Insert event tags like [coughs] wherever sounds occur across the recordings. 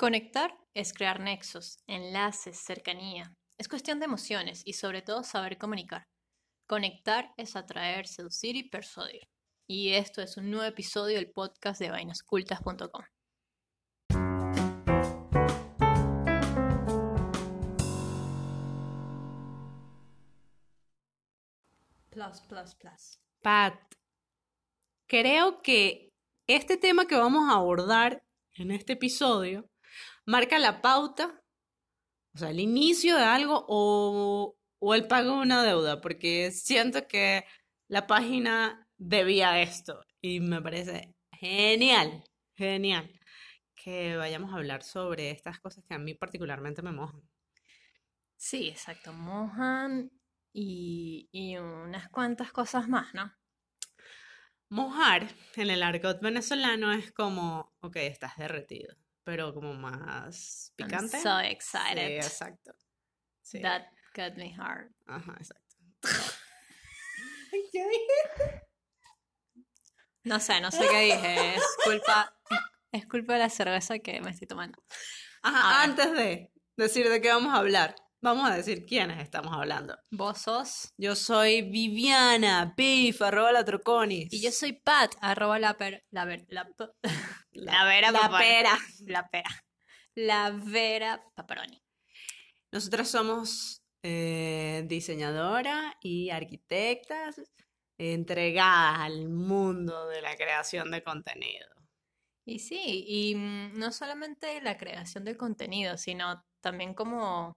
Conectar es crear nexos, enlaces, cercanía. Es cuestión de emociones y sobre todo saber comunicar. Conectar es atraer, seducir y persuadir. Y esto es un nuevo episodio del podcast de vainascultas.com. Plus, plus, plus. Pat, creo que este tema que vamos a abordar en este episodio marca la pauta, o sea, el inicio de algo o, o el pago de una deuda, porque siento que la página debía esto y me parece genial, genial que vayamos a hablar sobre estas cosas que a mí particularmente me mojan. Sí, exacto, mojan y, y unas cuantas cosas más, ¿no? Mojar en el argot venezolano es como, ok, estás derretido, pero como más I'm picante. so Sí, excited. exacto. Sí. That got me hard. Ajá, exacto. [laughs] ¿Qué dije? No sé, no sé qué dije. Es culpa, es culpa de la cerveza que me estoy tomando. Ajá, antes de decir de qué vamos a hablar, vamos a decir quiénes estamos hablando. Vos sos. Yo soy Viviana, Pif, arroba la Troconis. Y yo soy Pat, arroba la per, la ver, la, [laughs] la [laughs] vera la pera. La pera. La vera paparoni. Nosotras somos eh, diseñadora y arquitectas entregadas al mundo de la creación de contenido. Y sí, y mm, no solamente la creación del contenido, sino también como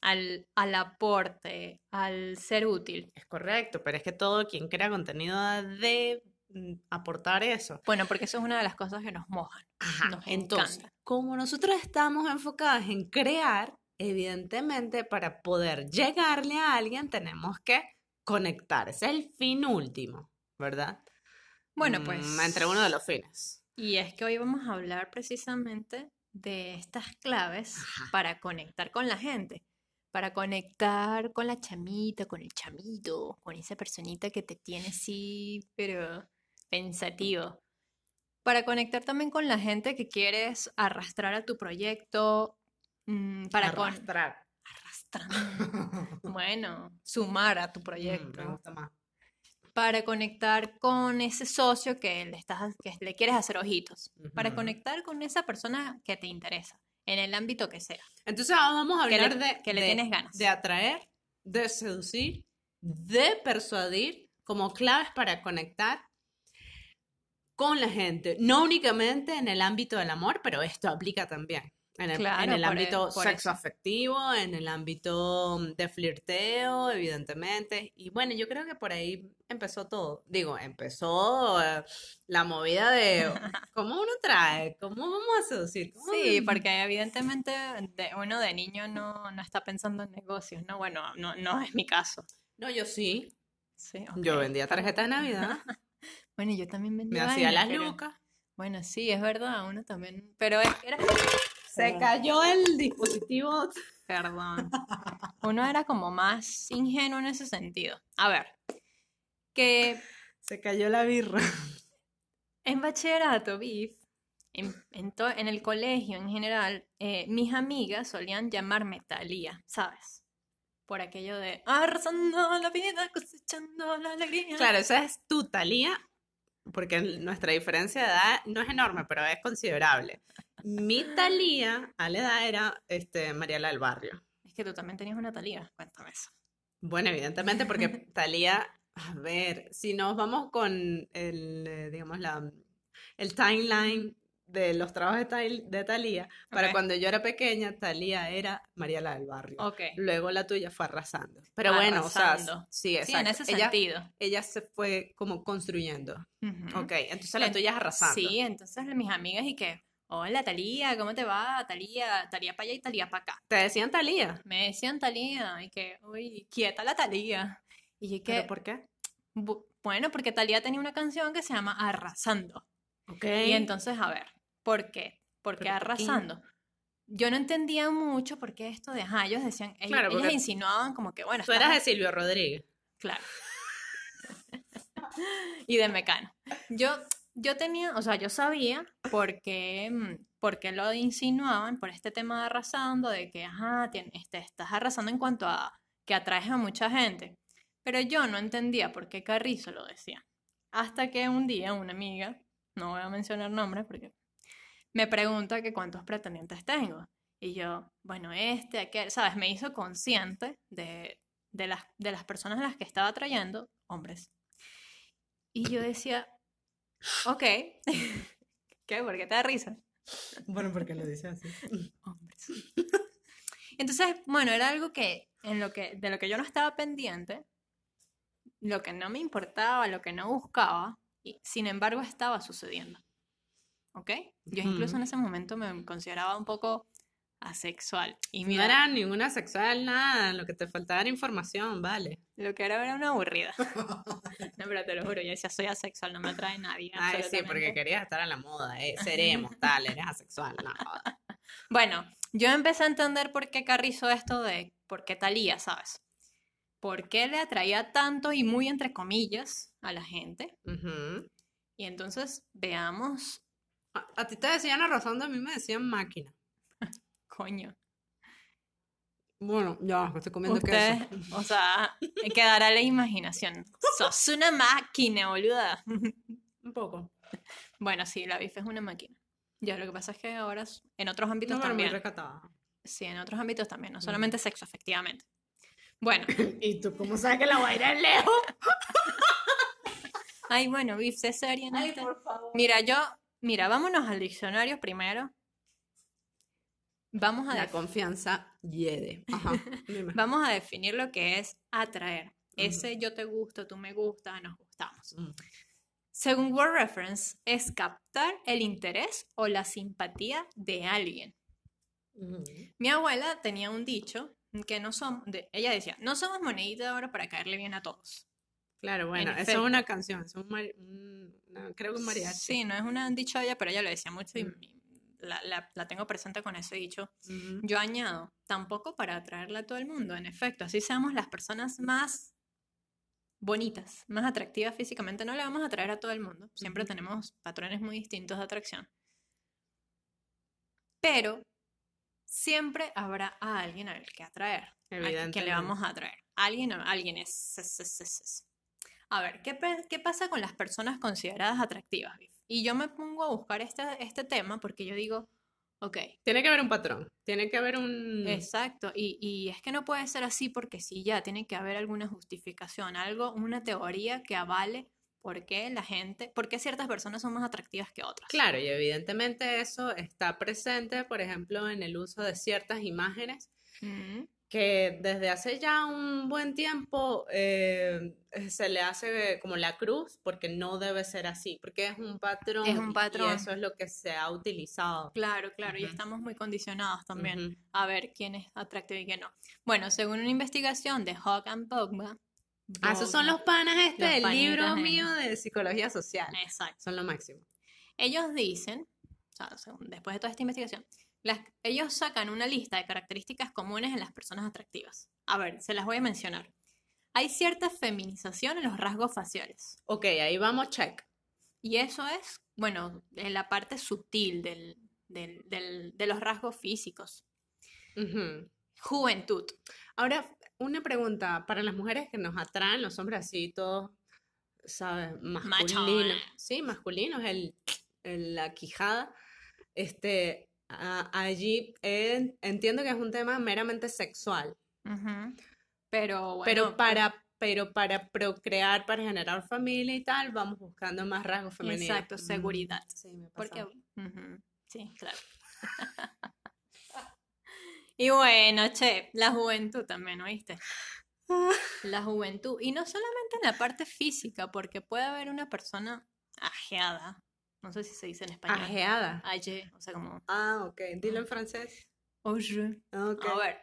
al, al aporte, al ser útil. Es correcto, pero es que todo quien crea contenido debe mm, aportar eso. Bueno, porque eso es una de las cosas que nos mojan. Ajá, Nos entonces, encanta. como nosotros estamos enfocadas en crear, evidentemente para poder llegarle a alguien tenemos que conectar. Es el fin último, ¿verdad? Bueno, Mm, pues. Entre uno de los fines. Y es que hoy vamos a hablar precisamente de estas claves Ajá. para conectar con la gente, para conectar con la chamita, con el chamito, con esa personita que te tiene así, pero pensativo. Para conectar también con la gente que quieres arrastrar a tu proyecto, mm, para con- Arrastrar. arrastrar, [laughs] bueno, sumar a tu Mm, proyecto me gusta más. para conectar con ese socio que le, estás, que le quieres hacer ojitos, para conectar con esa persona que te interesa, en el ámbito que sea. Entonces ah, vamos a Que le- hablar de, que le de- tienes ganas. de atraer, de seducir, de persuadir como claves para conectar con la gente. No únicamente en el ámbito del amor, pero esto aplica también. En el, en Claro, el por e- ámbito por sexo eso. afectivo, en el ámbito de flirteo, evidentemente. Y bueno, yo creo que por ahí empezó todo. Digo, empezó eh, la movida de [laughs] cómo uno trae, cómo vamos a seducir. ¿Cómo Sí, porque evidentemente de- uno de niño no, no está pensando en negocios, ¿no? Bueno, no, no es mi caso. No, yo sí. Sí, Yo ok. vendía tarjetas de Navidad, [laughs] Bueno, yo también me vendía hacía vainas, las lucas. Bueno, sí, es verdad, uno también, pero es que era... Se cayó el dispositivo. Perdón. [laughs] Uno era como más ingenuo en ese sentido. A ver, que Se cayó la birra. En bachillerato, BIF, en, en el colegio en general, eh, mis amigas solían llamarme Talía, ¿sabes? Por aquello de arrasando la vida, cosechando la alegría. Claro, esa es tu Talía, porque nuestra diferencia de edad no es enorme, pero es considerable. Mi Talía a la edad era este, Mariela del Barrio. Es que tú también tenías una Talía, cuéntame eso. Bueno, evidentemente, porque [laughs] Talía, a ver, si nos vamos con el, eh, digamos, la, el timeline de los trabajos de, Tal- de Talía, para Ok. cuando yo era pequeña, Talía era Mariela del Barrio. Ok. Luego la tuya fue arrasando. Pero bueno, o sea, sí, Sí, exacto. en ese ella, sentido. ella se fue como construyendo. Ujú. Ok, entonces la tuya es arrasando. Sí, entonces mis amigas y que, hola Talía, ¿cómo te va? Talía, Talía para allá y Talía para acá. Te decían Talía. Me decían Talía y que, uy, quieta la Talía. Y yo que, ¿Pero por qué? Bu- Bueno, porque Thalía tenía una canción que se llama Arrasando. Ok. Y entonces, a ver, ¿por qué? ¿Por qué ¿Pero por qué? arrasando? Yo no entendía mucho por qué esto de, ajá, ellos decían, ellos, Claro, insinuaban como que, bueno, Tú eras de Silvio Rodríguez. claro. [laughs] y de Mecano. Yo, yo tenía, o sea, yo sabía por qué, mm, por qué lo insinuaban por este tema de arrasando, de que, ajá, tien- este, estás arrasando en cuanto a que atraes a mucha gente. Pero yo no entendía por qué Carrizo lo decía. Hasta que un día una amiga, no voy a mencionar nombres porque me pregunta que cuántos pretendientes tengo. Y yo, bueno, este, aquel, ¿sabes? Me hizo consciente de, de las, de las personas a las que estaba atrayendo, hombres. Y yo decía, ok, [laughs] ¿qué? ¿Por qué te da risa? Bueno, porque lo [laughs] dice así. Hombres. Entonces, bueno, era algo que, en lo que, de lo que yo no estaba pendiente, lo que no me importaba, lo que no buscaba, y sin embargo estaba sucediendo. ¿Ok? Yo incluso en ese momento me consideraba un poco asexual. Y No mira, era ninguna sexual, nada. Lo que te faltaba era información, vale. lo que era era una aburrida. [laughs] No, pero te lo juro, yo decía, soy asexual, no me atrae nadie. Ay, sí, porque querías estar a la moda. Eh. Seremos, [laughs] tal, eres asexual. No. [laughs] Bueno, yo empecé a entender por qué Carrizo esto de por qué Talía, ¿sabes? ¿Por qué le atraía tanto y muy entre comillas a la gente? Y entonces veamos, a, a ti te decían a mí me decían máquina. Coño, Bueno, ya, estoy comiendo usted, queso. o sea, me quedará la imaginación. Sos una máquina, boluda. [laughs] Un poco. Bueno, sí, la bife es una máquina. Ya, lo que pasa es que ahora en otros ámbitos No, muy también. Sí, en otros ámbitos también, no solamente sexo, efectivamente. Bueno, [coughs] ¿Y tú cómo sabes que la voy a ir a lejos? ay, bueno, bif, sé seria en Ay, esto. por favor. Mira, yo, mira, vámonos al diccionario primero. Vamos a, La confianza hiede. Ajá. [laughs] vamos a definir lo que es atraer. Ese yo te gusto, tú me gustas, nos gustamos. Mm. Según Word Reference, es captar el interés o la simpatía de alguien. Ujú. Mi abuela tenía un dicho que no somos, ella decía, no somos monedita de oro para caerle bien a todos. Claro, bueno, eso es una canción, es un, creo que un mariachi. Sí, no es una dicho ella, pero ella lo decía mucho y Mm. y la, la- la tengo presente con ese dicho. Yo añado, tampoco para atraerle a todo el mundo, en efecto, así seamos las personas más bonitas, más atractivas físicamente, no le vamos a atraer a todo el mundo, siempre tenemos patrones muy distintos de atracción. Pero siempre habrá a alguien al que atraer, a que le vamos a atraer. Alguien, alguien es, es- es- es- es. A ver, ¿qué, qué pasa con las personas consideradas atractivas? Viv? Y yo me pongo a buscar este, este tema porque yo digo, ok, Tiene que haber un patrón, tiene que haber un... Exacto, y, y es que no puede ser así porque sí, ya tiene que haber alguna justificación, algo, una teoría que avale por qué la gente, por qué ciertas personas son más atractivas que otras. Claro, y evidentemente eso está presente, por ejemplo, en el uso de ciertas imágenes Mm, que desde hace ya un buen tiempo eh, se le hace como la cruz, porque no debe ser así, porque es un patrón. Es un y- patrón. Y eso es lo que se ha utilizado. claro, claro, y estamos muy condicionados también a ver quién es atractivo y quién no. Bueno, según una investigación de Hawk and Pogba. Ah, esos son los panas este Los del libro mío de psicología social. Exacto. Son lo máximo. Ellos dicen, o sea, según- después de toda esta investigación, las- ellos sacan una lista de características comunes en las personas atractivas. A ver, se las voy a mencionar. Hay cierta feminización en los rasgos faciales. Ok, ahí vamos, check. Y eso es, bueno, en la parte sutil del, del- del- de los rasgos físicos. Ujú. Juventud. Ahora, una pregunta para las mujeres que nos atraen, los hombres así todos, ¿sabes? Masculinos. Machones. Sí, masculinos, el, el- la quijada. Este, a- allí eh, entiendo que es un tema meramente sexual. Pero bueno, pero para, pero para procrear, para generar familia y tal, vamos buscando más rasgos femeninos. Exacto, Mm, seguridad. Sí, me Porque, pasa. ujú, sí, claro. [laughs] y bueno, che, la juventud también, ¿oíste? La juventud. Y no solamente en la parte física, porque puede haber una persona ajeada. No sé si se dice en español. Ajeada. Aje, o sea, como. Ah, ok. Dilo en francés. Oye. Ok. A ver.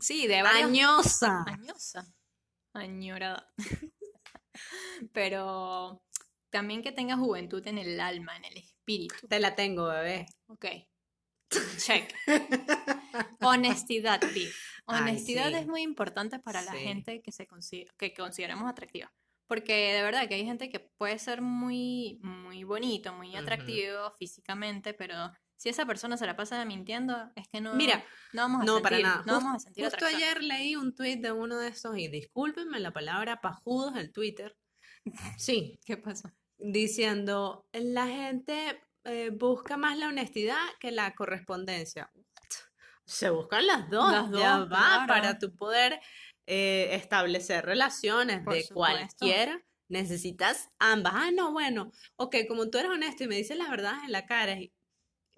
Sí, de varios. Añosa. Añosa. Añorada. [laughs] Pero también que tenga juventud en el alma, en el espíritu. Te la tengo, bebé. Ok. Check. [laughs] Honestidad, Viv. Ay, Honestidad sí. es muy importante para la gente que, se consi- que consideramos atractiva. Porque de verdad que hay gente que puede ser muy, muy bonito, muy atractivo físicamente, pero si esa persona se la pasa mintiendo, es que no, Mira, no vamos a No, sentir, para nada. no Just- vamos a sentir Justo atracción. ayer leí un tweet de uno de esos, y discúlpenme la palabra pajudos del Twitter. [laughs] Sí, ¿Qué pasó? diciendo, la gente eh, busca más la honestidad que la correspondencia. What? Se buscan las dos, Las ya dos, va, claro. para tu poder eh, establecer relaciones Por de supuesto. cualquiera. Necesitas ambas. Ah, no, bueno, ok, como tú eres honesto y me dices las verdades en la cara,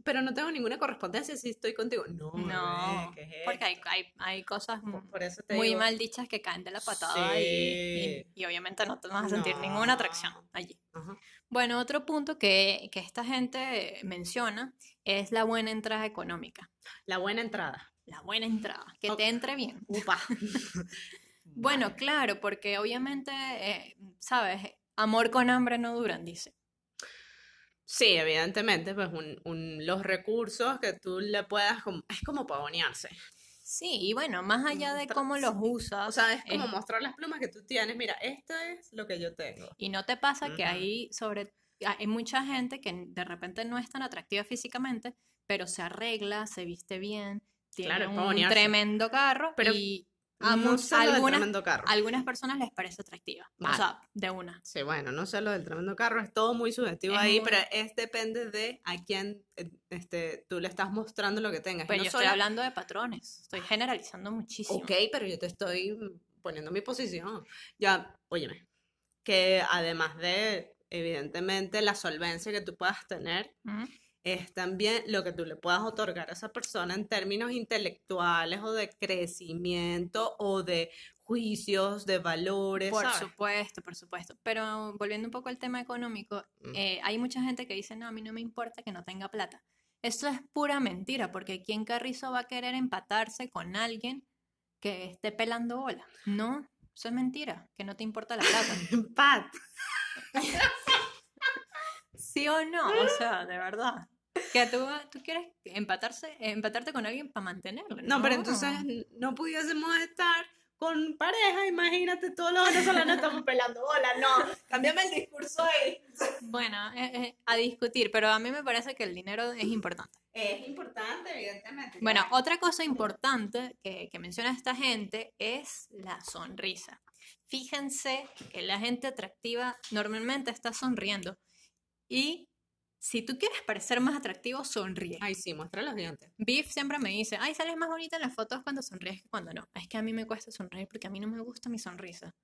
pero no tengo ninguna correspondencia si estoy contigo. No, No, bebé, ¿qué es porque hay, hay, hay cosas Por, por eso te muy digo, mal dichas que caen de la patada y, y- obviamente no te vas a sentir ninguna atracción allí. Ajá. Bueno, otro punto que, que esta gente menciona es la buena entrada económica. La buena entrada. La buena entrada, que te entre bien. Upa. [laughs] [laughs] Bueno, Vale. claro, porque obviamente, eh, ¿sabes? Amor con hambre no duran, dice. Sí, evidentemente, pues un, un- los recursos que tú le puedas, como- es como pavonearse. Sí, y bueno, más allá de cómo los usas, O sea, es como es- mostrar las plumas que tú tienes. Mira, esto es lo que yo tengo. y no te pasa que hay sobre, hay mucha gente que de repente no es tan atractiva físicamente, pero se arregla, se viste bien, tiene Claro, un tremendo carro Pero y no amo- sé lo del algunas, tremendo carro. algunas personas les parece atractiva, o sea, de una. Sí, bueno, no sé lo del tremendo carro, es todo muy subjetivo Es ahí, muy- pero es depende de a quién este, tú le estás mostrando lo que tengas. Pero no yo estoy solo- hablando de patrones, estoy generalizando muchísimo. Ok, pero yo te estoy poniendo mi posición. Ya, óyeme, que además de, evidentemente, la solvencia que tú puedas tener. Es también lo que tú le puedas otorgar a esa persona en términos intelectuales o de crecimiento o de juicios, de valores, Por ¿sabes? supuesto, por supuesto. Pero volviendo un poco al tema económico, Mm. eh, hay mucha gente que dice, no, a mí no me importa que no tenga plata. Esto es pura mentira, porque ¿quién carrizo va a querer empatarse con alguien que esté pelando bola? No, eso es mentira, que no te importa la plata. [laughs] Pat, [laughs] ¿Sí o no? O sea, de verdad. Que tú, tú quieres empatarse, empatarte con alguien para mantenerlo. No, pero entonces no pudiésemos estar con pareja, imagínate, todos los venezolanos estamos pelando bola, no, cámbiame el discurso ahí. Bueno, eh, eh, a discutir, pero a mí me parece que el dinero es importante. Es importante, evidentemente. Bueno, otra cosa importante que, que menciona esta gente es la sonrisa. Fíjense que la gente atractiva normalmente está sonriendo y si tú quieres parecer más atractivo, sonríe. Ay, sí, muestra los dientes. Biff siempre me dice, ay, sales más bonita en las fotos cuando sonríes que cuando no. Es que a mí me cuesta sonreír porque a mí no me gusta mi sonrisa.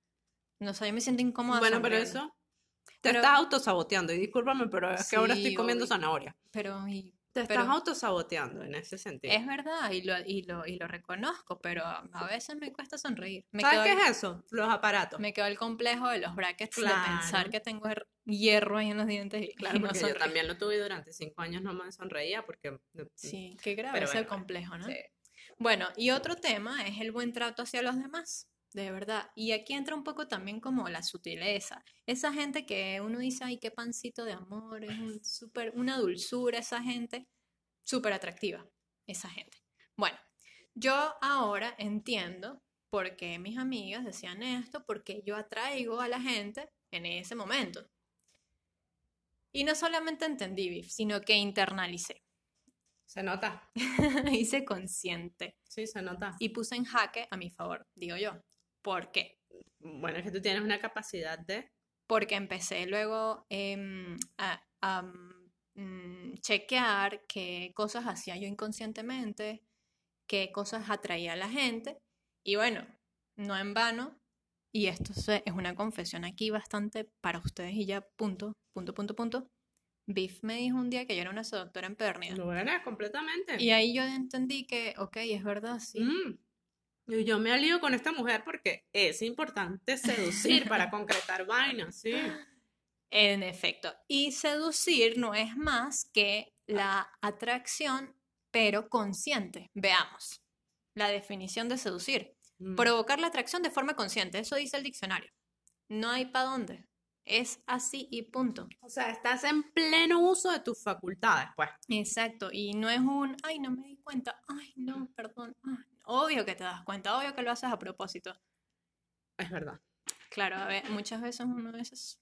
No sé, yo me siento incómoda. Bueno, pero eso te Pero- estás autosaboteando y discúlpame, pero es que ahora estoy comiendo obvio. zanahoria. Pero, y- Te Pero- estás autosaboteando en ese sentido. es verdad, y lo, y, lo, y lo reconozco, pero a veces me cuesta sonreír. Me ¿Sabes qué el- es eso? Los aparatos. Me quedó el complejo de los brackets de Claro. pensar que tengo hierro ahí en los dientes y, Claro, y [laughs] no yo también lo tuve durante cinco años, no me sonreía porque... Sí, qué grave Pero es el complejo, ¿no? sí. Bueno, y otro tema es el buen trato hacia los demás, de verdad. Y aquí entra un poco también como la sutileza. Esa gente que uno dice, ay, qué pancito de amor, es un súper, una dulzura esa gente, súper atractiva, esa gente. Bueno, yo ahora entiendo por qué mis amigas decían esto, porque yo atraigo a la gente en ese momento. Y no solamente entendí, Viv, sino que internalicé. Se nota. [laughs] Hice consciente Sí, se nota. y puse en jaque a mi favor, digo yo. ¿Por qué? Bueno, es que tú tienes una capacidad de... Porque empecé luego em, a, a, mm, chequear qué cosas hacía yo inconscientemente, qué cosas atraía a la gente. Y bueno, no en vano, y esto es una confesión aquí bastante para ustedes y ya, punto, punto, punto, punto. Biff me dijo un día que yo era una seductora empedernida. Lo eres completamente. Y ahí yo entendí que, ok, es verdad, sí. Mm. Yo me alío con esta mujer porque es importante seducir para [laughs] concretar vainas, sí. En efecto. Y seducir no es más que la atracción, pero consciente. Veamos. La definición de seducir. Mm. Provocar la atracción de forma consciente. Eso dice el diccionario. No hay para dónde. Es así y punto. O sea, estás en pleno uso de tus facultades, pues. Exacto. Y no es un, ay, no me di cuenta. Ay, no, perdón. Ay, Obvio que te das cuenta. Obvio que lo haces a propósito. Es verdad. Claro, a ver, muchas veces uno a veces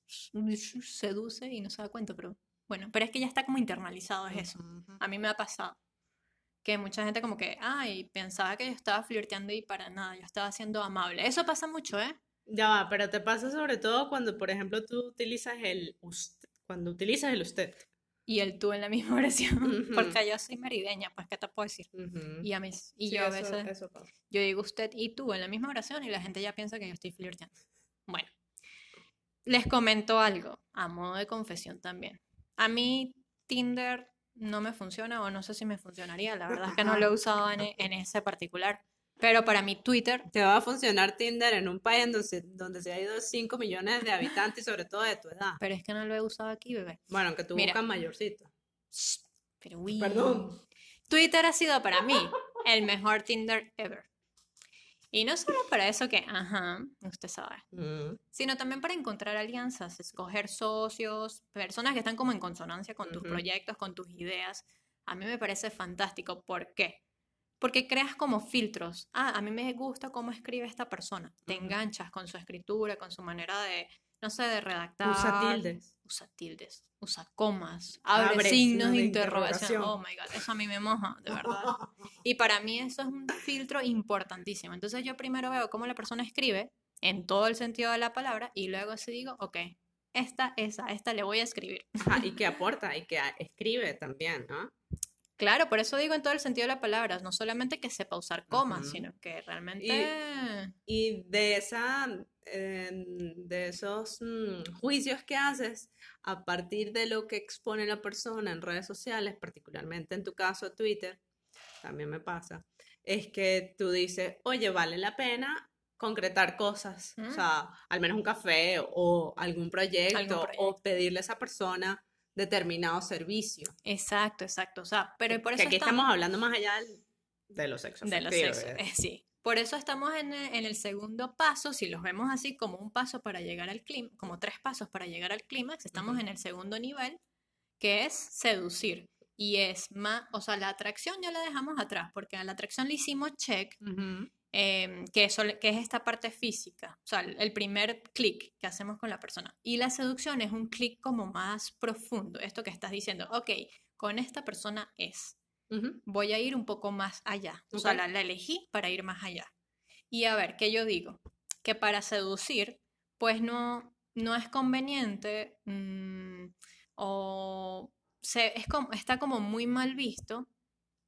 seduce y no se da cuenta, pero bueno, pero es que ya está como internalizado es eso. A mí me ha pasado que mucha gente como que, ay, pensaba que yo estaba flirteando y para nada, yo estaba siendo amable. Eso pasa mucho, ¿eh? Ya va, pero te pasa sobre todo cuando, por ejemplo, tú utilizas el usted, cuando utilizas el usted. Y el tú en la misma [laughs] oración, porque yo soy merideña, pues, ¿qué te puedo decir? Y a mí, y Sí, yo a veces, eso yo digo usted y tú en la misma oración y la gente ya piensa que yo estoy flirteando. Bueno, les comento algo, a modo de confesión también. A mí Tinder no me funciona o no sé si me funcionaría, la verdad es que no lo he [laughs] usado en, en ese particular. Pero para mí Twitter, Te va a funcionar Tinder en un país donde se, donde se ha ido 5 millones de habitantes y sobre todo de tu edad. pero es que no lo he usado aquí, bebé. Bueno, aunque tú Mira. buscas mayorcito. Shh, Pero uy. Perdón. Twitter ha sido para mí el mejor Tinder ever. Y no solo para eso que, ajá, usted sabe, Mm. sino también para encontrar alianzas, escoger socios, personas que están como en consonancia con tus proyectos, con tus ideas. A mí me parece fantástico. ¿Por qué? Porque creas como filtros. Ah, a mí me gusta cómo escribe esta persona. Te enganchas con su escritura, con su manera de, no sé, de redactar. Usa tildes. Usa tildes, usa comas, abre, Abre signos de, interrogación. interrogación. Oh my god, eso a mí me moja, de verdad. [laughs] Y para mí eso es un filtro importantísimo. Entonces yo primero veo cómo la persona escribe en todo el sentido de la palabra y luego sí digo, ok, esta, esa, esta le voy a escribir. Ajá, y [laughs] que aporta y que escribe también, ¿no? Claro, por eso digo en todo el sentido de la palabra, no solamente que sepa usar comas, sino que realmente... Y de esa, eh, de esos mm, juicios que haces a partir de lo que expone la persona en redes sociales, particularmente en tu caso Twitter, también me pasa, es que tú dices, oye, vale la pena concretar cosas, o Mm. sea, al menos un café o algún proyecto, o proyecto. pedirle a esa persona determinado servicio. Exacto, exacto. O sea, pero por que eso aquí estamos- estamos hablando más allá del- de los sexos. de los sexos, ¿eh? sí. Por eso estamos en el, en el segundo paso, si los vemos así como un paso para llegar al clímax, como tres pasos para llegar al clímax, estamos Ujú. en el segundo nivel, que es seducir. Y es más, o sea, la atracción ya la dejamos atrás, porque a la atracción le hicimos check. Em, que, eso, que es esta parte física, o sea, el primer clic que hacemos con la persona. Y la seducción es un clic como más profundo, esto que estás diciendo, ok, con esta persona es voy a ir un poco más allá. O sea, la elegí para ir más allá. Y a ver, ¿qué yo digo? Que para seducir, pues no, no es conveniente mm, o se, es como, está como muy mal visto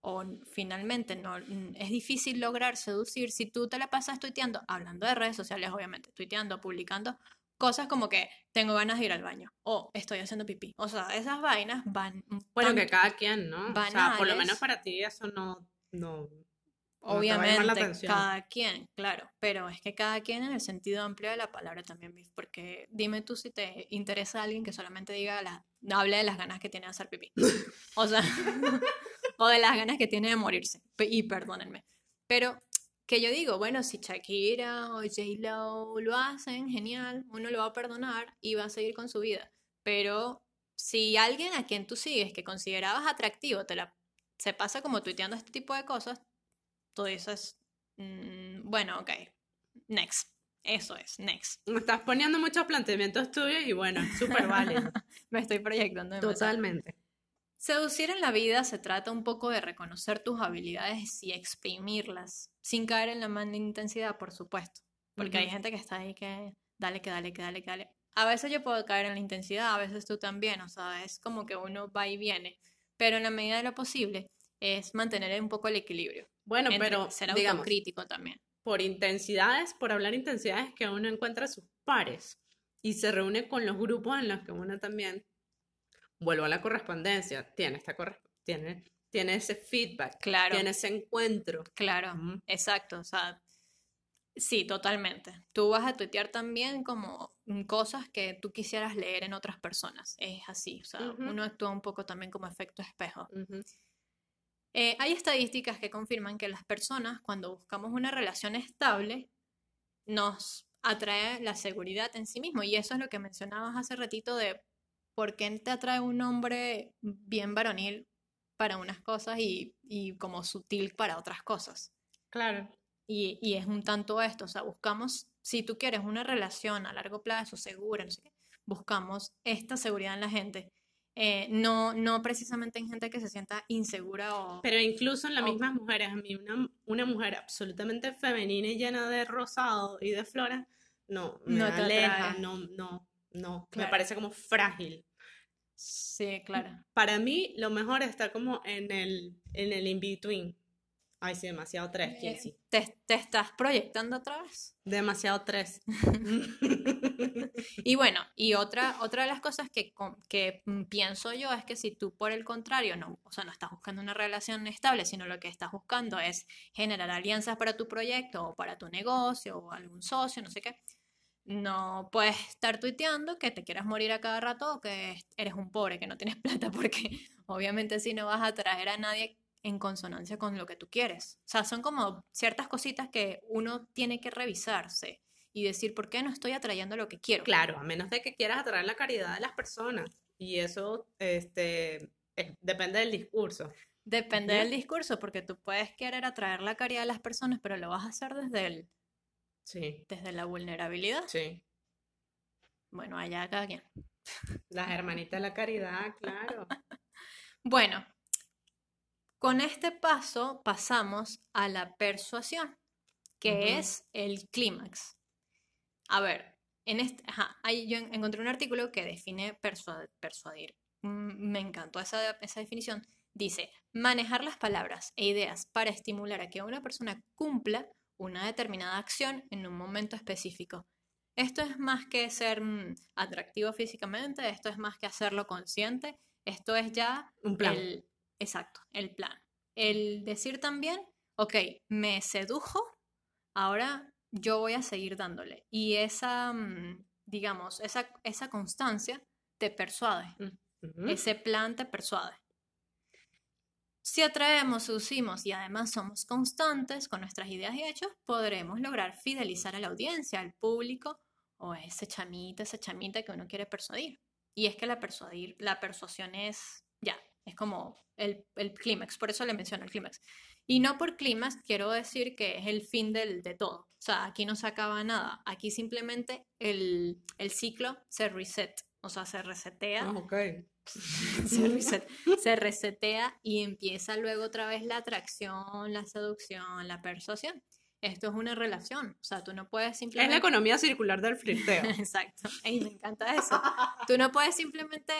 o finalmente no, mm, es difícil lograr seducir si tú te la pasas tuiteando, hablando de redes sociales obviamente, tuiteando, publicando cosas como que tengo ganas de ir al baño o estoy haciendo pipí. O sea, esas vainas van... un Bueno, que cada quien, ¿no? O sea, por lo banales. menos para ti eso no, no, no Obviamente, atención. cada quien, claro, pero es que cada quien en el sentido amplio de la palabra también, porque dime tú si te interesa alguien que solamente diga, la, hable de las ganas que tiene de hacer pipí, [laughs] o sea, o de las ganas que tiene de morirse, y perdónenme, pero que yo digo, bueno, si Shakira o J-Lo lo hacen, genial, uno lo va a perdonar y va a seguir con su vida, pero si alguien a quien tú sigues que considerabas atractivo te la, se pasa como tuiteando este tipo de cosas, tú dices, mm, bueno, ok, next. Eso es, next. Me estás poniendo muchos planteamientos tuyos y bueno, súper válido. [laughs] Me estoy proyectando demasiado. Totalmente. Seducir en la vida se trata un poco de reconocer tus habilidades y exprimirlas, sin caer en la mala intensidad, por supuesto. Porque hay gente que está ahí que dale, que dale, que dale, que dale. A veces yo puedo caer en la intensidad, a veces tú también, o sea, es como que uno va y viene. Pero en la medida de lo posible es mantener un poco el equilibrio. Bueno, entre pero ser digamos, autocrítico también. por intensidades, por hablar intensidades que uno encuentra a sus pares y se reúne con los grupos en los que uno también, vuelvo a la correspondencia, tiene, esta tiene, tiene ese feedback, Claro. tiene ese encuentro. Claro, exacto, o sea, sí, totalmente. Tú vas a tuitear también como cosas que tú quisieras leer en otras personas. Es así, o sea, uno actúa un poco también como efecto espejo. Eh, hay estadísticas que confirman que las personas, cuando buscamos una relación estable, nos atrae la seguridad en sí mismo. Y eso es lo que mencionabas hace ratito de por qué te atrae un hombre bien varonil para unas cosas y, y como sutil para otras cosas. Claro. Y, y es un tanto esto, o sea, buscamos si tú quieres una relación a largo plazo segura, no sé qué, buscamos esta seguridad en la gente. Eh, no, no precisamente en gente que se sienta insegura o... Pero incluso en las o- mismas mujeres, a mí una, una mujer absolutamente femenina y llena de rosado y de flores, no, me No te aleja, atrae. no, no, no, me Claro. parece como frágil. Sí, claro. Para mí, lo mejor está como en el, en el in-between. Ay, sí, demasiado tres, Eh, sí. ¿Te, te estás proyectando otra vez? Demasiado tres. [laughs] [laughs] Y bueno, y otra, otra de las cosas que, que mm, pienso yo es que si tú por el contrario no, o sea, no estás buscando una relación estable, sino lo que estás buscando es generar alianzas para tu proyecto o para tu negocio o algún socio, no sé qué, no puedes estar tuiteando que te quieras morir a cada rato o que eres un pobre, que no tienes [laughs] plata, porque obviamente si no vas a atraer a nadie en consonancia con lo que tú quieres. O sea, son como ciertas cositas que uno tiene que revisarse y decir, ¿por qué no estoy atrayendo lo que quiero? Claro, a menos de que quieras atraer la caridad de las personas. Y eso, este, es- depende del discurso. Depende del discurso, porque tú puedes querer atraer la caridad de las personas, pero lo vas a hacer desde el, Sí, desde la vulnerabilidad. sí. Bueno, allá cada quien. Las hermanitas de la caridad, claro. [laughs] Bueno, con este paso pasamos a la persuasión, que es el clímax. A ver, en este, ajá, ahí yo en- encontré un artículo que define persua- persuadir. Mm, Me encantó esa, esa definición. Dice, manejar las palabras e ideas para estimular a que una persona cumpla una determinada acción en un momento específico. Esto es más que ser mm, atractivo físicamente, esto es más que hacerlo consciente, esto es ya Un plan. el, exacto, el plan. El decir también, ok, me sedujo, ahora yo voy a seguir dándole. Y esa, mm, digamos, esa, esa constancia te persuade, Ujú. ese plan te persuade. Si atraemos, seducimos y además somos constantes con nuestras ideas y hechos, podremos lograr fidelizar a la audiencia, al público o a ese chamita, esa chamita que uno quiere persuadir. Y es que la persuadir, la persuasión es ya, es como el, el clímax, por eso le menciono el clímax. Y no por clímax quiero decir que es el fin del, de todo. O sea, aquí no se acaba nada. Aquí simplemente el, el ciclo se reset, o sea, se resetea Ah, ok. [laughs] se, reset- se resetea y empieza luego otra vez la atracción, la seducción, la persuasión. Esto es una relación, o sea, tú no puedes Es la simplemente... economía circular del flirteo. [laughs] Exacto, Ey, me encanta eso. Tú no puedes simplemente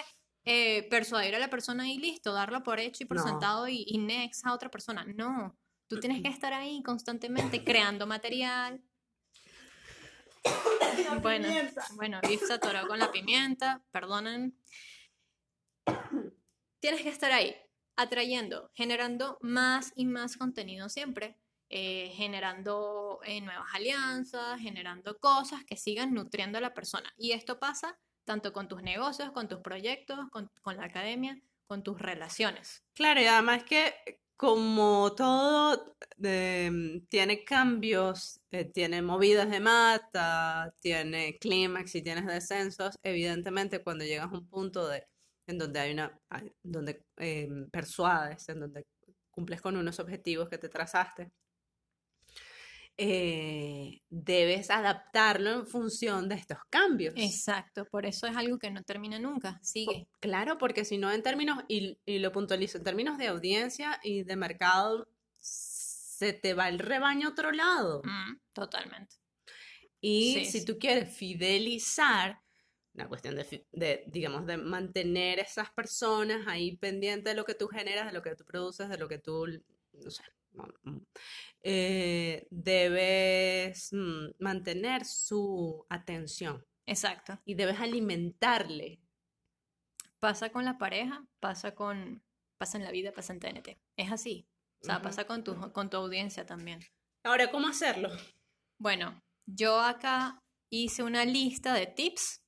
eh, persuadir a la persona y listo, darlo por hecho y por No. sentado y, y next a otra persona. No, tú tienes que estar ahí constantemente creando material. [coughs] Bueno, bueno, Viv se atoró con la pimienta, perdonen. [coughs] Tienes que estar ahí, atrayendo, generando más y más contenido siempre, eh, generando eh, nuevas alianzas, generando cosas que sigan nutriendo a la persona. Y esto pasa tanto con tus negocios, con tus proyectos, con, con la academia, con tus relaciones. Claro, y además que como todo eh, tiene cambios, eh, tiene movidas de mata, tiene clímax y tienes descensos, evidentemente cuando llegas a un punto de, en donde hay una, hay- donde eh, persuades, en donde cumples con unos objetivos que te trazaste, eh, debes adaptarlo en función de estos cambios. Exacto, por eso es algo que no termina nunca, sigue. Claro, porque si no en términos, y, y lo puntualizo, en términos de audiencia y de mercado, se te va el rebaño a otro lado. Mm, totalmente. Y Sí, si sí. tú quieres fidelizar, una cuestión de, de, digamos, de mantener esas personas ahí pendientes de lo que tú generas, de lo que tú produces, de lo que tú, no sé, mm, eh, debes mm, mantener su atención Exacto. y debes alimentarle. Pasa con la pareja, pasa con, pasa en la vida, pasa en TNT. Es así. O sea, pasa con tu, con tu audiencia también. Ahora, ¿cómo hacerlo? Bueno, yo acá hice una lista de tips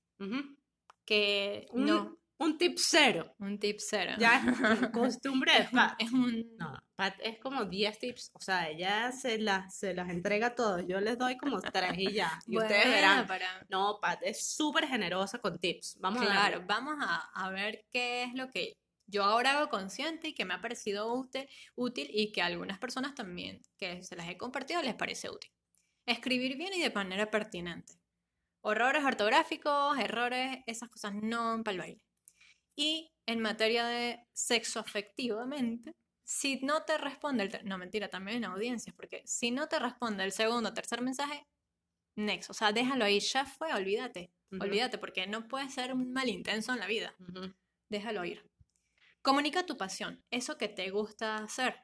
Que Un, no, un tip cero. un tip cero. Ya es costumbre [laughs] de Pat. es un, No, Pat es como 10 tips. O sea, ella se las, se las entrega todos. Yo les doy como 3 y ya. Y ustedes Bueno, verán. para- No, Pat es súper generosa con tips. Vamos a darle. vamos a, a ver qué es lo que yo ahora hago consciente y que me ha parecido útil, útil y que a algunas personas también que se las he compartido les parece útil. Escribir bien y de manera pertinente. Errores ortográficos, errores, esas cosas no para el baile. Y en materia de sexo afectivamente, si no te responde, el no mentira, también en audiencias, porque si no te responde el segundo o tercer mensaje, next, o sea, déjalo ahí, ya fue, olvídate, olvídate, porque no puedes ser un malintenso en la vida, déjalo ir. Comunica tu pasión, eso que te gusta hacer.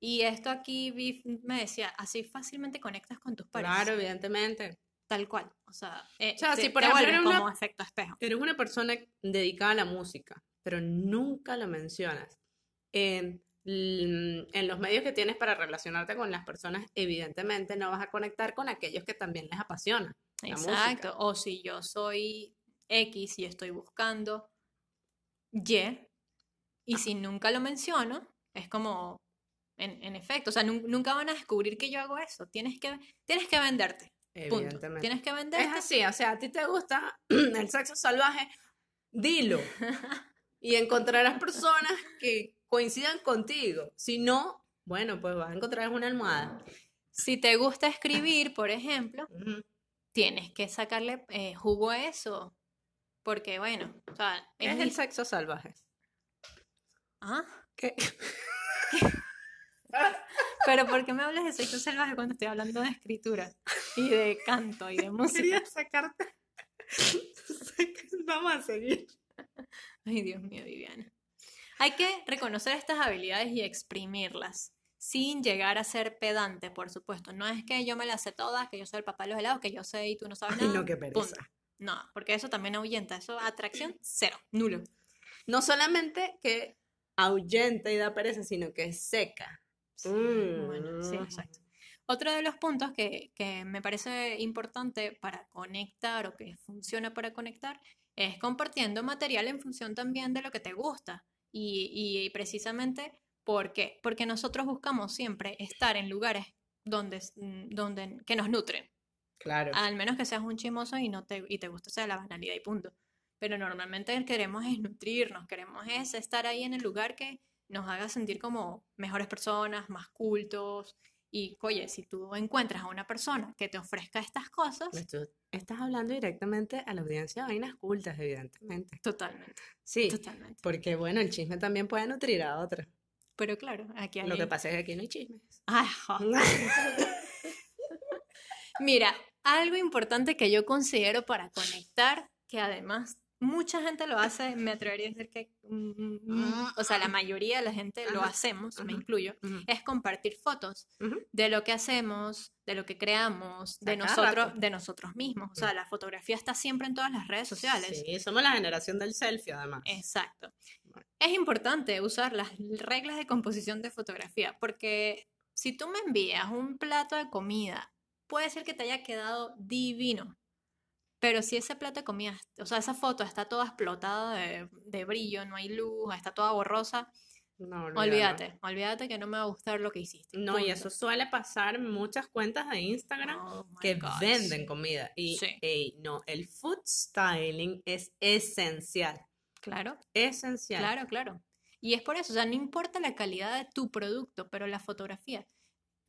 Y esto aquí me decía, así fácilmente conectas con tus pares. Claro, evidentemente. Tal cual. O sea, eh, O sea, te- si por ejemplo una- como efecto espejo. Eres una persona dedicada a la música, pero nunca lo mencionas. En, los medios que tienes para relacionarte con las personas, evidentemente no vas a conectar con aquellos que también les apasiona. Exacto. O si yo soy X y estoy buscando Y, y si nunca lo menciono, es como, en, en efecto, o sea, nun- nunca van a descubrir que yo hago eso. Tienes que, tienes que venderte. Punto. Evidentemente. Tienes que Es venderte. así, o sea, a ti te gusta [clears throat] el sexo salvaje, dilo. [laughs] Y encontrarás personas que coincidan contigo. Si no, bueno, pues vas a encontrar una almohada. Si te gusta escribir, por ejemplo, Ujú. tienes que sacarle eh, jugo a eso. Porque, bueno, o sea, ¿Qué es es el sexo salvaje? ¿Ah? ¿Qué? [laughs] [laughs] Pero ¿por qué me hablas de sexo salvaje cuando estoy hablando de escritura y de canto y de [laughs] música? Quería sacarte. [laughs] Vamos a seguir. Ay, Dios mío, Viviana. Hay que reconocer estas habilidades y exprimirlas, sin llegar a ser pedante, por supuesto. No es que yo me las sé todas, que yo soy el papá de los helados, que yo sé y tú no sabes Ay, nada. no, qué pereza. No, porque eso también ahuyenta. Eso, atracción, cero, nulo. No solamente que ahuyenta y da pereza, sino que es Mm. Bueno, sí, exacto. Otro de los puntos que, que me parece importante para conectar o que funciona para conectar es compartiendo material en función también de lo que te gusta. Y, y precisamente, ¿por qué? Porque nosotros buscamos siempre estar en lugares donde, mm, donde, que nos nutren. Claro. Al menos que seas un chismoso y, no te, y te guste sea la banalidad y punto. Pero normalmente queremos es nutrirnos, queremos es estar ahí en el lugar que nos haga sentir como mejores personas, más cultos. Y oye, si tú encuentras a una persona que te ofrezca estas cosas, Tú estás hablando directamente a la audiencia de vainas cultas, evidentemente. totalmente, Sí, totalmente. porque bueno, el chisme también puede nutrir a otra. Pero claro, aquí hay... Lo que pasa es que aquí no hay chismes. Ay. [laughs] Mira, algo importante que yo considero para conectar, que además mucha gente lo hace, me atrevería a decir que, mm, mm, o sea, la mayoría de la gente lo hacemos, me incluyo, es compartir fotos de lo que hacemos, de lo que creamos, de nosotros, de nosotros mismos. O sea, la fotografía está siempre en todas las redes sociales. Sí, somos la generación del selfie, además. Exacto. Es importante usar las reglas de composición de fotografía, porque si tú me envías un plato de comida, puede ser que te haya quedado divino, pero si ese plato de comida, o sea, esa foto está toda explotada de, de brillo, no hay luz, está toda borrosa, No, olvídate, olvídate que no me va a gustar lo que hiciste. No, y eso suele pasar en muchas cuentas de Instagram Oh que venden comida. Y, Sí. ey, no, el food styling es esencial. Claro, Esencial. claro, claro. Y es por eso, o sea, no importa la calidad de tu producto, pero la fotografía.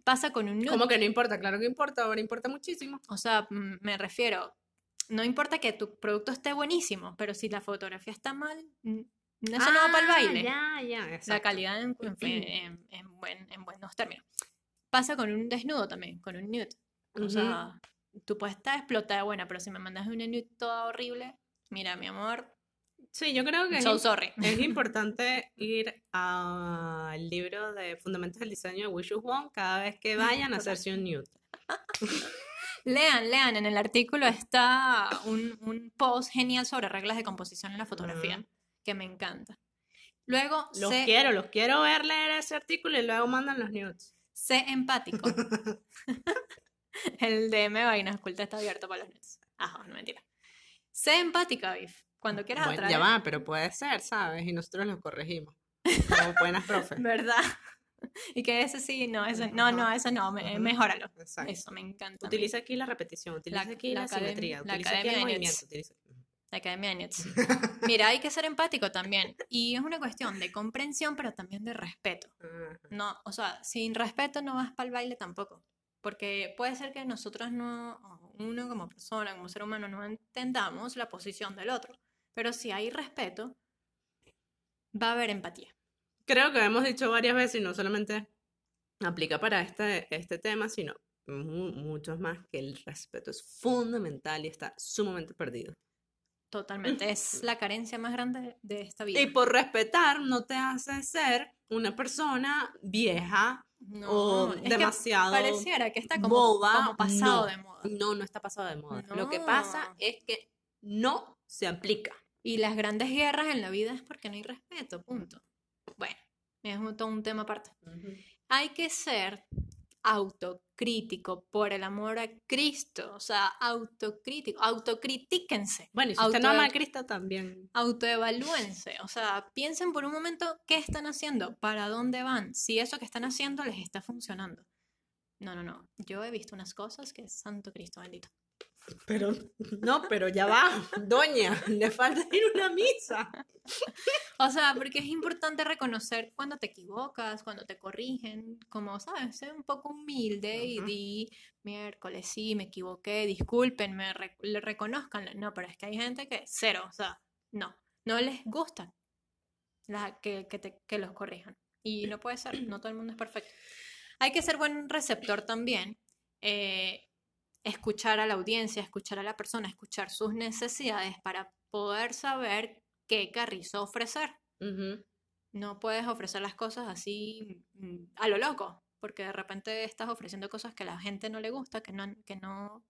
Pasa con un nude. Como que no importa, claro que importa, ahora importa muchísimo. O sea, me refiero, no importa que tu producto esté buenísimo, pero si la fotografía está mal, mm, eso no va para el Ah, baile. Ya, ya, La calidad en, en- en- en buen- en buenos términos. Pasa con un desnudo también, con un nude. O Ujú. sea, tú puedes estar explotada buena, pero si me mandas una nude toda horrible, mira, mi amor, Sí, yo creo que es, so im- sorry. es [laughs] importante ir al libro de Fundamentos del Diseño de Wishu Wong cada vez que [laughs] vayan a hacerse un nude. [laughs] Lean, lean, en el artículo está un, un post genial sobre reglas de composición en la fotografía, que me encanta. Luego, Los sé, quiero, los quiero ver leer ese artículo y luego mandan los nudes. sé empático. [laughs] el DM Vainas Oculta está abierto para los nudes. Ajá, no mentira. Sé empática, Biff. Cuando quieras Bueno, atraer... ya va, pero puede ser, ¿sabes? Y nosotros los corregimos. [laughs] Como buenas profes. ¿Verdad? [laughs] Y que ese sí, no, ese, no, no, eso no, me- mejóralo. Exacto. Eso me encanta. Utiliza aquí la repetición, utiliza La- aquí la la, simetría, la utiliza aquí el movimiento. utiliza- La Academia de Nudes. [laughs] Mira, hay que ser empático también. Y es una cuestión de comprensión, pero también de respeto. No, o sea, sin respeto no vas para el baile tampoco. Porque puede ser que nosotros no, uno como persona, como ser humano, no entendamos la posición del otro. Pero si hay respeto, va a haber empatía. Creo que hemos dicho varias veces, y no solamente aplica para este, este tema, sino mu- muchos más, que el respeto es fundamental y está sumamente perdido. Totalmente. Es la carencia más grande de esta vida. Y por respetar no te hace ser una persona vieja No, o es que demasiado pareciera que está como, boba. como pasado No, de moda. No, no está pasado de moda. Lo que pasa No. es que no se aplica. Y las grandes guerras en la vida es porque no hay respeto, punto. Bueno, es un- todo un tema aparte. Hay que ser autocrítico por el amor a Cristo. O sea, autocrítico, autocritíquense, Bueno, y si usted no Auto- ama a Cristo también. autoevalúense. O sea, piensen por un momento qué están haciendo, para dónde van, si eso que están haciendo les está funcionando. No, no, no. Yo he visto unas cosas que Santo Cristo bendito. Pero, no, pero ya va, doña, le falta ir a una misa. O sea, porque es importante reconocer cuando te equivocas, cuando te corrigen, como, ¿sabes? Ser un poco humilde y di, miércoles, sí, me equivoqué, discúlpenme, re- le reconozcan. No, pero es que hay gente que cero, o sea, no, no les gusta la, que, que, te- que los corrijan. Y no puede ser, no todo el mundo es perfecto. Hay que ser buen receptor también, eh, escuchar a la audiencia, escuchar a la persona, escuchar sus necesidades para poder saber qué carrizo ofrecer. No puedes ofrecer las cosas así mm, a lo loco, porque de repente estás ofreciendo cosas que a la gente no le gusta, que no, que no,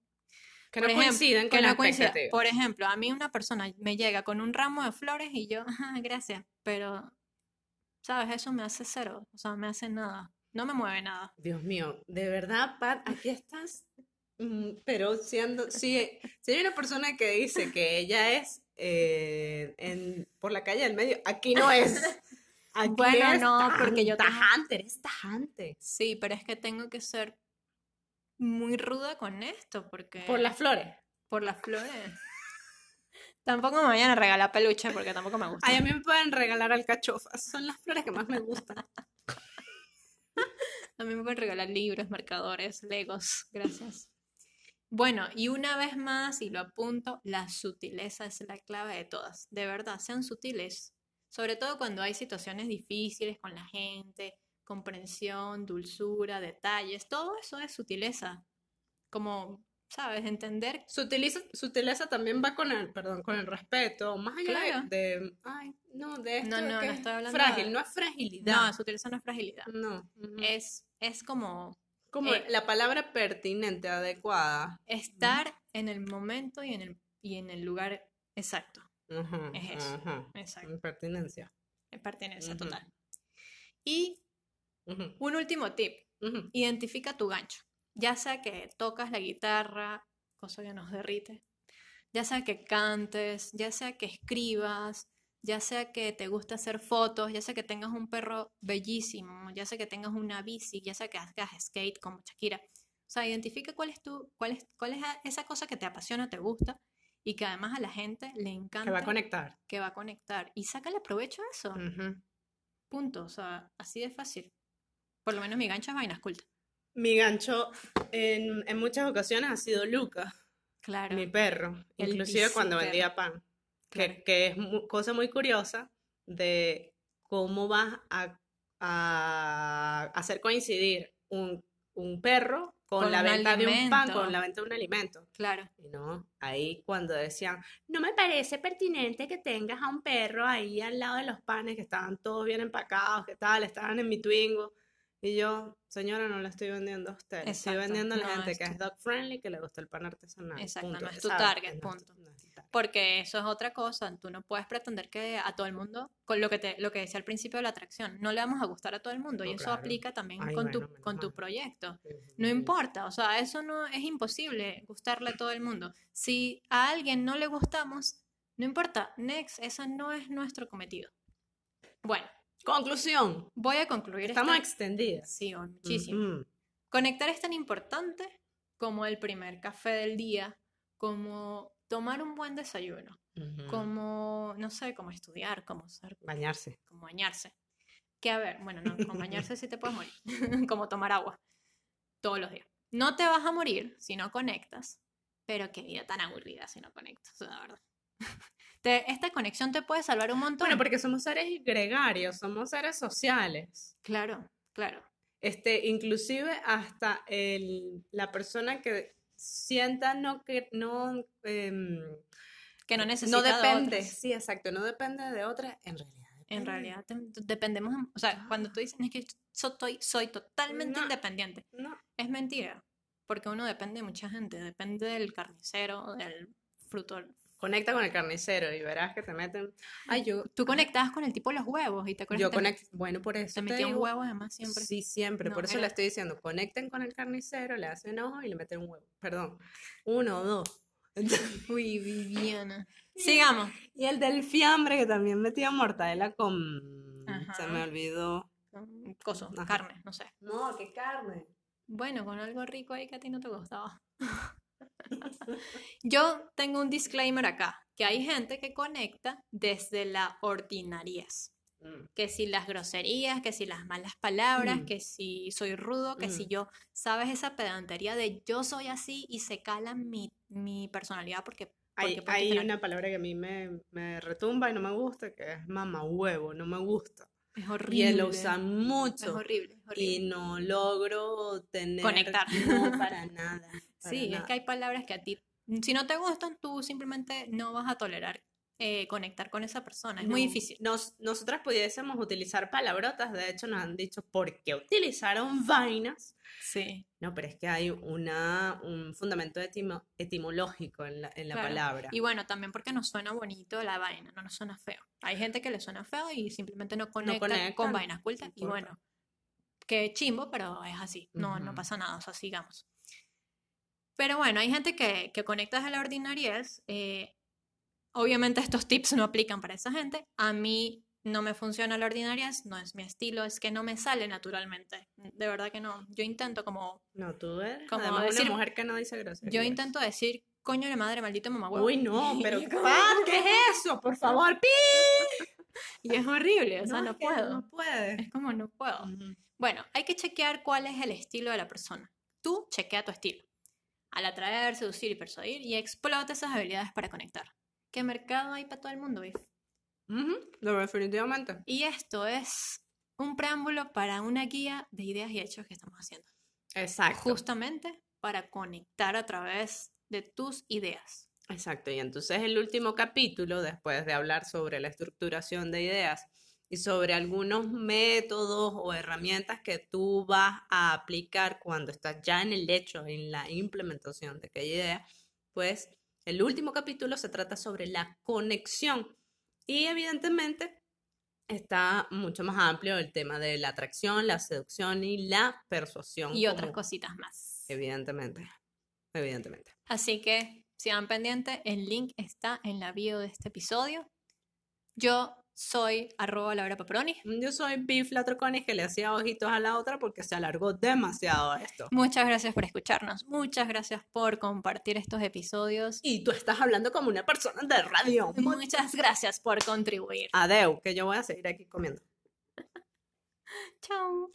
Que por no ejemplo, coinciden que con no coincida. Por ejemplo, a mí una persona me llega con un ramo de flores y yo, [laughs] "Ajá, gracias, pero, ¿sabes? Eso me hace cero, o sea, me hace nada, no me mueve nada. Dios mío, de verdad, Pat, aquí estás. mm, Pero siendo, si, si hay una persona que dice que ella es eh, en, por la calle del medio, aquí no es. [laughs] Aquí Bueno, es no, porque yo tengo- tajante, eres tajante. Sí, pero es que tengo que ser muy ruda con esto, porque... Por las flores. por las flores. [laughs] Tampoco me vayan a regalar peluche porque tampoco me gusta. Ay, a mí me pueden regalar alcachofas. Son las flores que más me gustan. [laughs] A me pueden regalar libros, marcadores, legos, gracias. Bueno, y una vez más, y lo apunto, la sutileza es la clave de todas. De verdad, sean sutiles. Sobre todo cuando hay situaciones difíciles con la gente, comprensión, dulzura, detalles, todo eso es sutileza. Como, ¿sabes? Entender. Sutileza, sutileza también va con el, perdón, con el respeto, más allá de- Claro. de, ay, no, de esto No, no, que no es estoy hablando frágil, de- no es fragilidad. No, sutileza no es fragilidad. No. Es, es como como eh, la palabra pertinente, adecuada. estar en el momento y en el, y en el lugar exacto. Es eso. Exacto. Pertinencia. Pertenencia Ujú. total. Y un último tip, identifica tu gancho. Ya sea que tocas la guitarra, cosa que nos derrite, ya sea que cantes, ya sea que escribas, ya sea que te guste hacer fotos, ya sea que tengas un perro bellísimo, ya sea que tengas una bici, ya sea que hagas skate como Shakira. O sea, identifica cuál es tu, cuál es, cuál es esa cosa que te apasiona, te gusta y que además a la gente le encanta, Que va a conectar. que va a conectar. Y sácale provecho a eso. Punto. O sea, así de fácil. Por lo menos mi gancho es vainas cultas. Mi gancho en, en muchas ocasiones ha sido Luca, Claro. mi perro, El inclusive cuando vendía pan, Claro. que, que es mu- cosa muy curiosa de cómo vas a, a hacer coincidir un, un perro con, Con la venta de un pan, con la venta de un alimento. Claro. Y no, ahí cuando decían, no me parece pertinente que tengas a un perro ahí al lado de los panes que estaban todos bien empacados, que tal, estaban en mi Twingo. Y yo, señora, no la estoy vendiendo a usted, le estoy Exacto, vendiendo a la no gente que tu- es dog friendly, que le gusta el pan artesanal. Exacto, punto, no es tu ¿sabes? target, tu- punto. no es tu target. Porque eso es otra cosa. Tú no puedes pretender que a todo el mundo, con lo que te, lo que decía al principio de la atracción, no le vamos a gustar a todo el mundo. y No, eso claro. aplica también Ay, con tu, bueno, menos con tu proyecto. No importa, o sea, eso no es imposible gustarle a todo el mundo. Si a alguien no le gustamos, no importa, next, ese no es nuestro cometido. Bueno, Conclusión, voy a concluir estamos esta- extendidas. Sí, oh, muchísimo. Ujú. Conectar es tan importante como el primer café del día, como tomar un buen desayuno, Ujú. como, no sé, como estudiar, como ser, Bañarse. como bañarse. Que a ver, bueno, no, con bañarse [laughs] sí te puedes morir, [laughs] como tomar agua todos los días. no te vas a morir si no conectas, pero qué vida tan aburrida si no conectas, la verdad. [laughs] Te- esta conexión te puede salvar un montón. Bueno, porque somos seres gregarios, somos seres sociales. Claro, claro. Este, inclusive hasta el, la persona que sienta no que no em, Que no necesita no de depende, sí, exacto, no depende de otra, en realidad. En realidad dependemos, o sea, cuando tú dices es que soy, soy totalmente No. independiente, No, es mentira, porque uno depende de mucha gente, depende del carnicero, del fruto. Conecta con el carnicero y verás que te meten. Ay, yo, Tú conectabas con el tipo de los huevos y te acuerdas yo te, conecto, bueno, por eso te te metía un digo, huevo además siempre. Sí, siempre. No, Por eso era- le estoy diciendo, conecten con el carnicero, le hacen ojo y le meten un huevo. Perdón, uno o dos. [laughs] Uy, Viviana. Sigamos. y el del fiambre que también metía mortadela con... Se me olvidó. Coso, Ajá. carne, no sé. No, qué carne. Bueno, con algo rico ahí que a ti no te gustaba. [laughs] [laughs] Yo tengo un disclaimer acá, que hay gente que conecta desde la ordinariez. Mm. Que si las groserías, que si las malas palabras, Mm. que si soy rudo, que si Mm. yo, ¿sabes? Esa pedantería de yo soy así y se cala mi, mi personalidad porque... Hay, porque una palabra que a mí me, me retumba y no me gusta, que es mamahuevo, no me gusta. Es Y horrible. él lo usa Es mucho. horrible, es horrible. Y no logro tener... Conectar. No, para nada. [laughs] Sí, es nada. que hay palabras que a ti, si no te gustan, tú simplemente no vas a tolerar eh, conectar con esa persona. Es muy No, difícil. Nos, nosotras pudiésemos utilizar palabrotas, de hecho nos han dicho por qué utilizaron vainas. Sí. No, pero es que hay una, un fundamento etimo- etimológico en la, en la Claro. palabra. Y bueno, también porque nos suena bonito la vaina, no nos suena feo. Hay gente que le suena feo y simplemente no conecta con conectan, vainas cultas. no Y bueno, qué chimbo, pero es así. No, no Ujú. pasa nada, o sea, sigamos. Pero bueno, hay gente que, que conecta desde la ordinariez. eh, obviamente estos tips no aplican para esa gente. A mí no me funciona la ordinariez, no es mi estilo, es que no me sale naturalmente. De verdad que no. Yo intento como... No, tú eres Como además decir- una mujer que no dice groserías. Yo intento decir, coño de madre, maldito mamagüevo. Uy, no, pero [laughs] ¿qué, como- ¿qué es [laughs] eso? Por favor, pi. Y es horrible, o sea, no puedo. No puedes. Es como no puedo. Bueno, hay que chequear cuál es el estilo de la persona. Tú chequea tu estilo. Al atraer, seducir y persuadir y explota esas habilidades para conectar. ¿Qué mercado hay para todo el mundo, Biff? Ujú, no, definitivamente. Y esto es un preámbulo para una guía de ideas y hechos que estamos haciendo. Exacto. Justamente para conectar a través de tus ideas. Exacto, y entonces el último capítulo, después de hablar sobre la estructuración de ideas y sobre algunos métodos o herramientas que tú vas a aplicar cuando estás ya en el hecho, en la implementación de aquella idea, pues el último capítulo se trata sobre la conexión y evidentemente está mucho más amplio el tema de la atracción, la seducción y la persuasión. Y otras cositas más. Evidentemente, evidentemente. Así que sigan pendientes, el link está en la bio de este episodio. Yo soy arroba Laura Paproni. Mm, yo soy Pif Latrocones que le hacía ojitos a la otra porque se alargó demasiado esto. Muchas gracias por escucharnos, muchas gracias por compartir estos episodios. Y tú estás hablando como una persona de radio. [laughs] Muchas gracias por contribuir. Adeu, que yo voy a seguir aquí comiendo. [laughs] Chao.